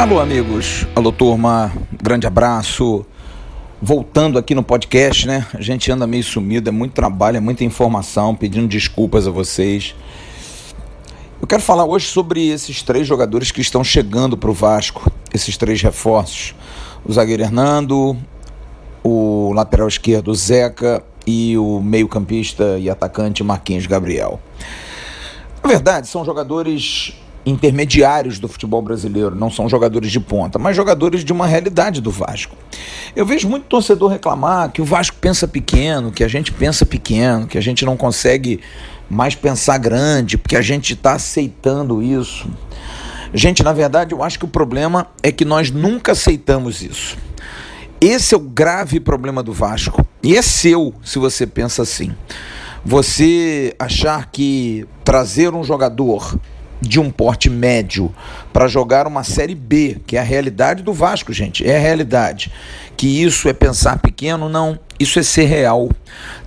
Alô, amigos. Alô, turma. Grande abraço. Voltando aqui no podcast, né? A gente anda meio sumido, é muito trabalho, é muita informação, pedindo desculpas a vocês. Eu quero falar hoje sobre esses três jogadores que estão chegando para o Vasco, esses três reforços: o zagueiro Hernando, o lateral esquerdo Zeca e o meio-campista e atacante Marquinhos Gabriel. Na verdade, são jogadores intermediários do futebol brasileiro, não são jogadores de ponta, mas jogadores de uma realidade do Vasco. Eu vejo muito torcedor reclamar que o Vasco pensa pequeno, que a gente pensa pequeno, que a gente não consegue mais pensar grande, porque a gente está aceitando isso. Gente, na verdade, eu acho que o problema é que nós nunca aceitamos isso. Esse é o grave problema do Vasco. E é seu se você pensa assim. Você achar que trazer um jogador de um porte médio para jogar uma Série B, que é a realidade do Vasco, gente, é a realidade. Que isso é pensar pequeno, não, isso é ser real.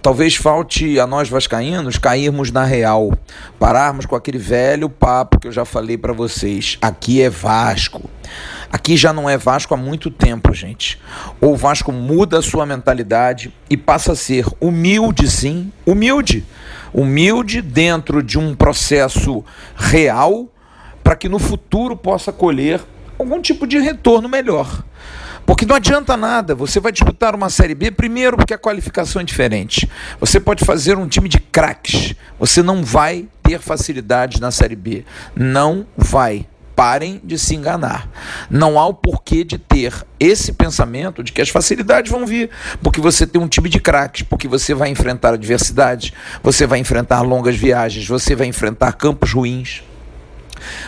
Talvez falte a nós vascaínos cairmos na real, pararmos com aquele velho papo que eu já falei para vocês. Aqui é Vasco. Aqui já não é Vasco há muito tempo, gente. Ou o Vasco muda a sua mentalidade e passa a ser humilde, sim, humilde humilde dentro de um processo real para que no futuro possa colher algum tipo de retorno melhor. Porque não adianta nada, você vai disputar uma Série B, primeiro porque a qualificação é diferente. Você pode fazer um time de craques, você não vai ter facilidade na Série B. Não vai parem de se enganar. Não há o porquê de ter esse pensamento de que as facilidades vão vir, porque você tem um time de craques, porque você vai enfrentar adversidades, você vai enfrentar longas viagens, você vai enfrentar campos ruins.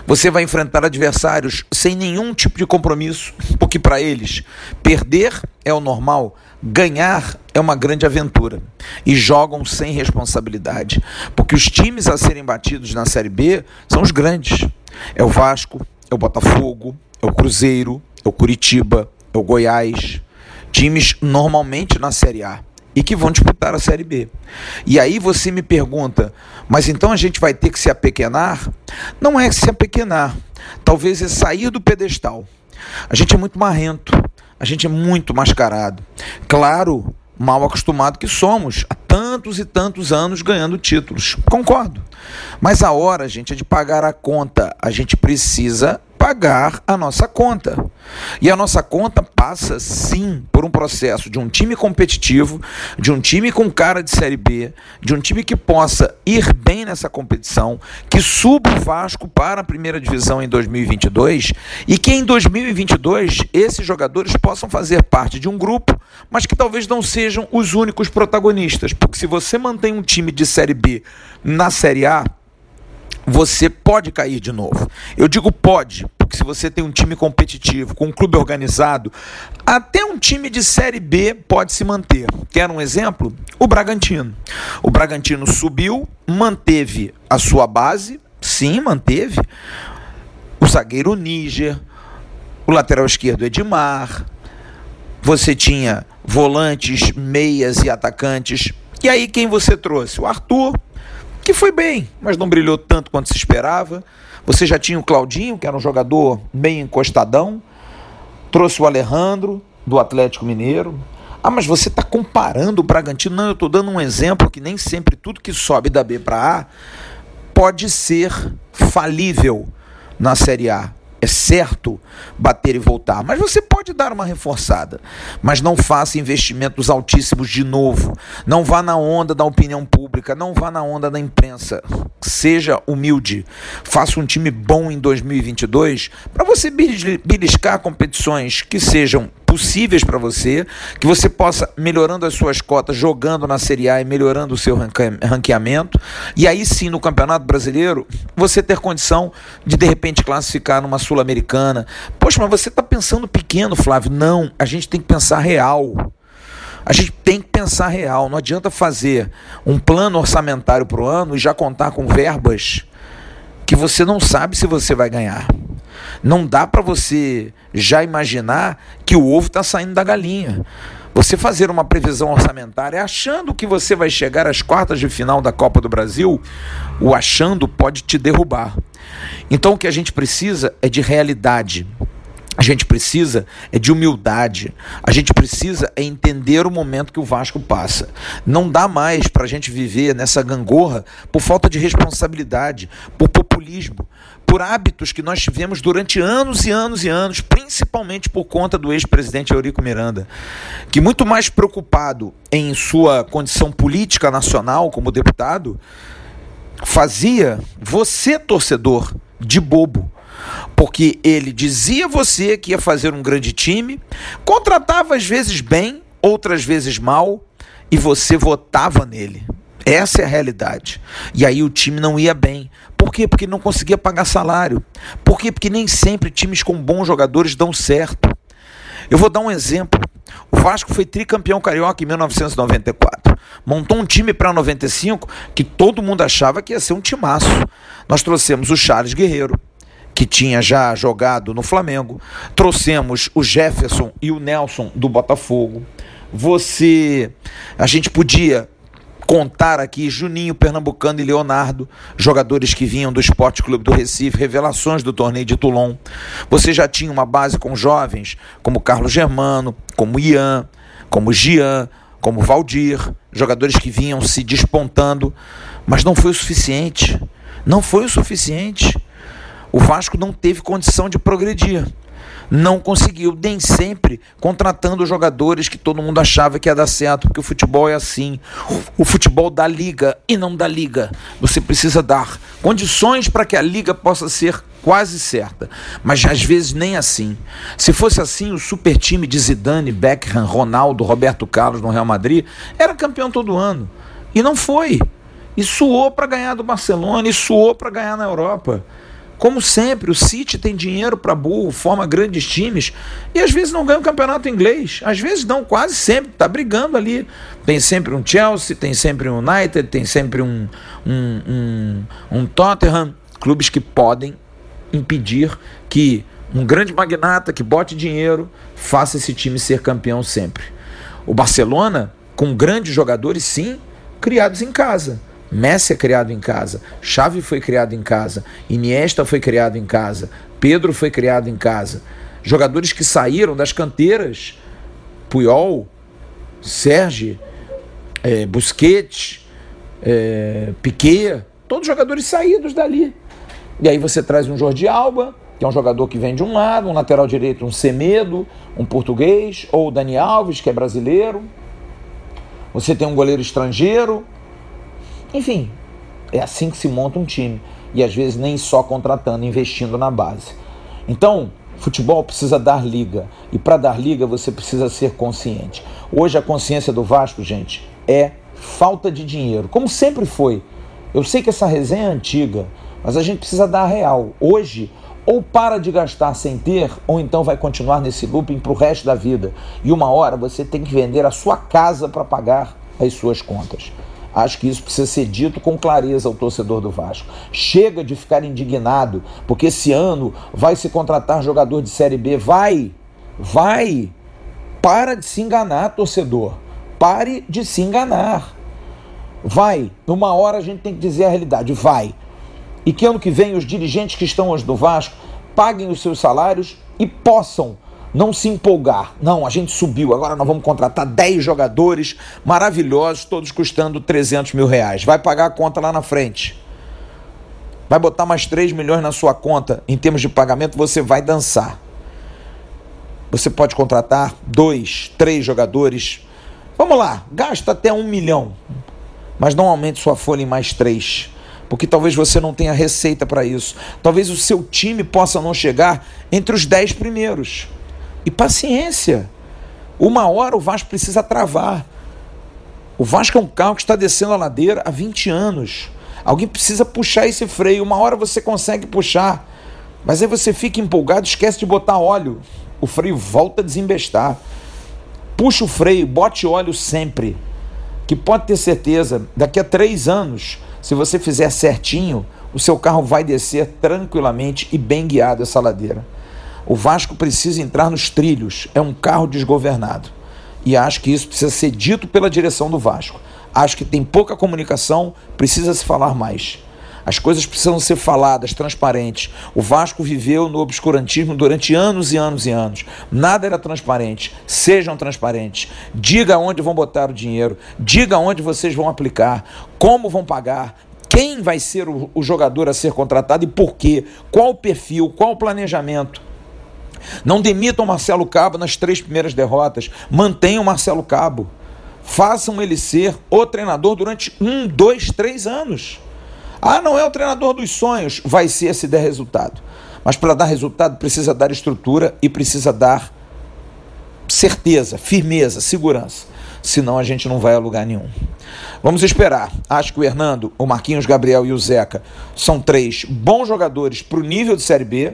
Você vai enfrentar adversários sem nenhum tipo de compromisso, porque para eles perder é o normal, ganhar é uma grande aventura e jogam sem responsabilidade, porque os times a serem batidos na Série B são os grandes. É o Vasco, é o Botafogo, é o Cruzeiro, é o Curitiba, é o Goiás. Times normalmente na Série A e que vão disputar a Série B. E aí você me pergunta, mas então a gente vai ter que se apequenar? Não é se apequenar, talvez é sair do pedestal. A gente é muito marrento, a gente é muito mascarado. Claro, mal acostumado que somos, há tantos e tantos anos ganhando títulos. Concordo. Mas a hora, gente, é de pagar a conta. A gente precisa pagar a nossa conta. E a nossa conta passa sim por um processo de um time competitivo, de um time com cara de Série B, de um time que possa ir bem nessa competição, que suba o Vasco para a primeira divisão em 2022 e que em 2022 esses jogadores possam fazer parte de um grupo, mas que talvez não sejam os únicos protagonistas, porque se você mantém um time de Série B na Série A, você pode cair de novo. Eu digo pode, se você tem um time competitivo, com um clube organizado, até um time de Série B pode se manter. Quer um exemplo? O Bragantino. O Bragantino subiu, manteve a sua base, sim, manteve. O zagueiro Níger, o lateral esquerdo Edmar, você tinha volantes, meias e atacantes. E aí quem você trouxe? O Arthur, que foi bem, mas não brilhou tanto quanto se esperava. Você já tinha o Claudinho, que era um jogador bem encostadão. Trouxe o Alejandro, do Atlético Mineiro. Ah, mas você está comparando o Bragantino. Não, eu estou dando um exemplo que nem sempre tudo que sobe da B para A pode ser falível na Série A é certo bater e voltar, mas você pode dar uma reforçada. Mas não faça investimentos altíssimos de novo. Não vá na onda da opinião pública, não vá na onda da imprensa. Seja humilde. Faça um time bom em 2022 para você beliscar competições que sejam possíveis para você, que você possa melhorando as suas cotas, jogando na Série A e melhorando o seu ranqueamento. E aí sim, no Campeonato Brasileiro, você ter condição de de repente classificar numa Sul-Americana. Poxa, mas você está pensando pequeno, Flávio. Não, a gente tem que pensar real. A gente tem que pensar real. Não adianta fazer um plano orçamentário para o ano e já contar com verbas que você não sabe se você vai ganhar. Não dá para você já imaginar que o ovo está saindo da galinha. Você fazer uma previsão orçamentária achando que você vai chegar às quartas de final da Copa do Brasil, o achando pode te derrubar. Então o que a gente precisa é de realidade. A gente precisa é de humildade. A gente precisa é entender o momento que o Vasco passa. Não dá mais para a gente viver nessa gangorra por falta de responsabilidade, por populismo, por hábitos que nós tivemos durante anos e anos e anos, principalmente por conta do ex-presidente Eurico Miranda, que muito mais preocupado em sua condição política nacional como deputado, fazia você torcedor de bobo porque ele dizia você que ia fazer um grande time, contratava às vezes bem, outras vezes mal, e você votava nele. Essa é a realidade. E aí o time não ia bem. Por quê? Porque não conseguia pagar salário. Por quê? Porque nem sempre times com bons jogadores dão certo. Eu vou dar um exemplo. O Vasco foi tricampeão carioca em 1994. Montou um time para 95 que todo mundo achava que ia ser um timaço. Nós trouxemos o Charles Guerreiro, que tinha já jogado no Flamengo. Trouxemos o Jefferson e o Nelson do Botafogo. Você, a gente podia contar aqui Juninho, Pernambucano e Leonardo, jogadores que vinham do Esporte Clube do Recife, revelações do torneio de Toulon. Você já tinha uma base com jovens como Carlos Germano, como Ian, como Gian, como Valdir, jogadores que vinham se despontando, mas não foi o suficiente. Não foi o suficiente. O Vasco não teve condição de progredir. Não conseguiu, nem sempre contratando jogadores que todo mundo achava que ia dar certo, porque o futebol é assim. O futebol dá liga e não dá liga. Você precisa dar condições para que a liga possa ser quase certa, mas às vezes nem assim. Se fosse assim, o super time de Zidane, Beckham, Ronaldo, Roberto Carlos no Real Madrid era campeão todo ano. E não foi. E suou para ganhar do Barcelona, e suou para ganhar na Europa. Como sempre, o City tem dinheiro para burro, forma grandes times e às vezes não ganha o campeonato inglês. Às vezes não, quase sempre, está brigando ali. Tem sempre um Chelsea, tem sempre um United, tem sempre um, um, um, um Tottenham. Clubes que podem impedir que um grande magnata que bote dinheiro faça esse time ser campeão sempre. O Barcelona, com grandes jogadores, sim, criados em casa. Messi é criado em casa, Xavi foi criado em casa, Iniesta foi criado em casa, Pedro foi criado em casa. Jogadores que saíram das canteiras, Puyol, Sérgio, é, Busquets, é, Piquet, todos jogadores saídos dali. E aí você traz um Jordi Alba, que é um jogador que vem de um lado, um lateral direito, um Semedo, um português, ou o Dani Alves, que é brasileiro. Você tem um goleiro estrangeiro, enfim, é assim que se monta um time. E às vezes nem só contratando, investindo na base. Então, futebol precisa dar liga. E para dar liga você precisa ser consciente. Hoje a consciência do Vasco, gente, é falta de dinheiro. Como sempre foi. Eu sei que essa resenha é antiga, mas a gente precisa dar a real. Hoje, ou para de gastar sem ter, ou então vai continuar nesse looping para o resto da vida. E uma hora você tem que vender a sua casa para pagar as suas contas. Acho que isso precisa ser dito com clareza ao torcedor do Vasco. Chega de ficar indignado, porque esse ano vai se contratar jogador de Série B. Vai, vai. Para de se enganar, torcedor. Pare de se enganar. Vai. Numa hora a gente tem que dizer a realidade. Vai. E que ano que vem os dirigentes que estão hoje no Vasco paguem os seus salários e possam não se empolgar. Não, a gente subiu, agora nós vamos contratar 10 jogadores maravilhosos, todos custando 300 mil reais. Vai pagar a conta lá na frente. Vai botar mais 3 milhões na sua conta em termos de pagamento, você vai dançar. Você pode contratar dois, três jogadores. Vamos lá, gasta até um milhão, mas não aumente sua folha em mais três porque talvez você não tenha receita para isso. Talvez o seu time possa não chegar entre os dez primeiros. E paciência. Uma hora o Vasco precisa travar. O Vasco é um carro que está descendo a ladeira há 20 anos. Alguém precisa puxar esse freio. Uma hora você consegue puxar. Mas aí você fica empolgado, esquece de botar óleo. O freio volta a desembestar. Puxa o freio, bote óleo sempre. Que pode ter certeza, daqui a três anos, se você fizer certinho, o seu carro vai descer tranquilamente e bem guiado essa ladeira. O Vasco precisa entrar nos trilhos, é um carro desgovernado. E acho que isso precisa ser dito pela direção do Vasco. Acho que tem pouca comunicação, precisa se falar mais. As coisas precisam ser faladas, transparentes. O Vasco viveu no obscurantismo durante anos e anos e anos. Nada era transparente. Sejam transparentes. Diga onde vão botar o dinheiro. Diga onde vocês vão aplicar. Como vão pagar. Quem vai ser o, jogador a ser contratado e por quê? Qual o perfil? Qual o planejamento? Não demitam Marcelo Cabo nas três primeiras derrotas. Mantenham Marcelo Cabo. Façam ele ser o treinador durante um, dois, três anos. Ah, não é o treinador dos sonhos. Vai ser se der resultado. Mas para dar resultado precisa dar estrutura e precisa dar certeza, firmeza, segurança. Senão a gente não vai a lugar nenhum. Vamos esperar. Acho que o Hernando, o Marquinhos Gabriel e o Zeca são três bons jogadores para o nível de Série B.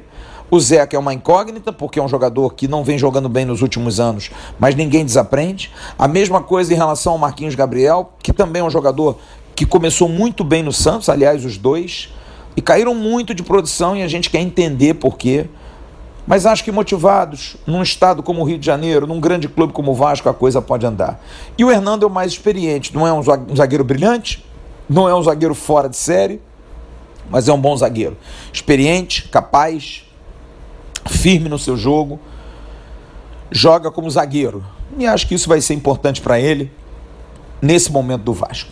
O Zeca é uma incógnita, porque é um jogador que não vem jogando bem nos últimos anos, mas ninguém desaprende. A mesma coisa em relação ao Marquinhos Gabriel, que também é um jogador que começou muito bem no Santos, aliás, os dois, e caíram muito de produção e a gente quer entender por quê. Mas acho que motivados, num estado como o Rio de Janeiro, num grande clube como o Vasco, a coisa pode andar. E o Hernando é o mais experiente, não é um zagueiro brilhante, não é um zagueiro fora de série, mas é um bom zagueiro. Experiente, capaz, firme no seu jogo, joga como zagueiro. E acho que isso vai ser importante para ele nesse momento do Vasco.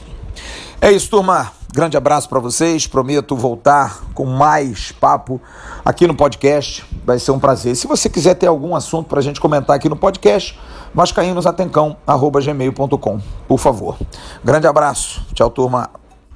É isso, turma. Grande abraço para vocês. Prometo voltar com mais papo aqui no podcast. Vai ser um prazer. Se você quiser ter algum assunto para a gente comentar aqui no podcast, vascaínosatencão.gmail.com, por favor. Grande abraço. Tchau, turma.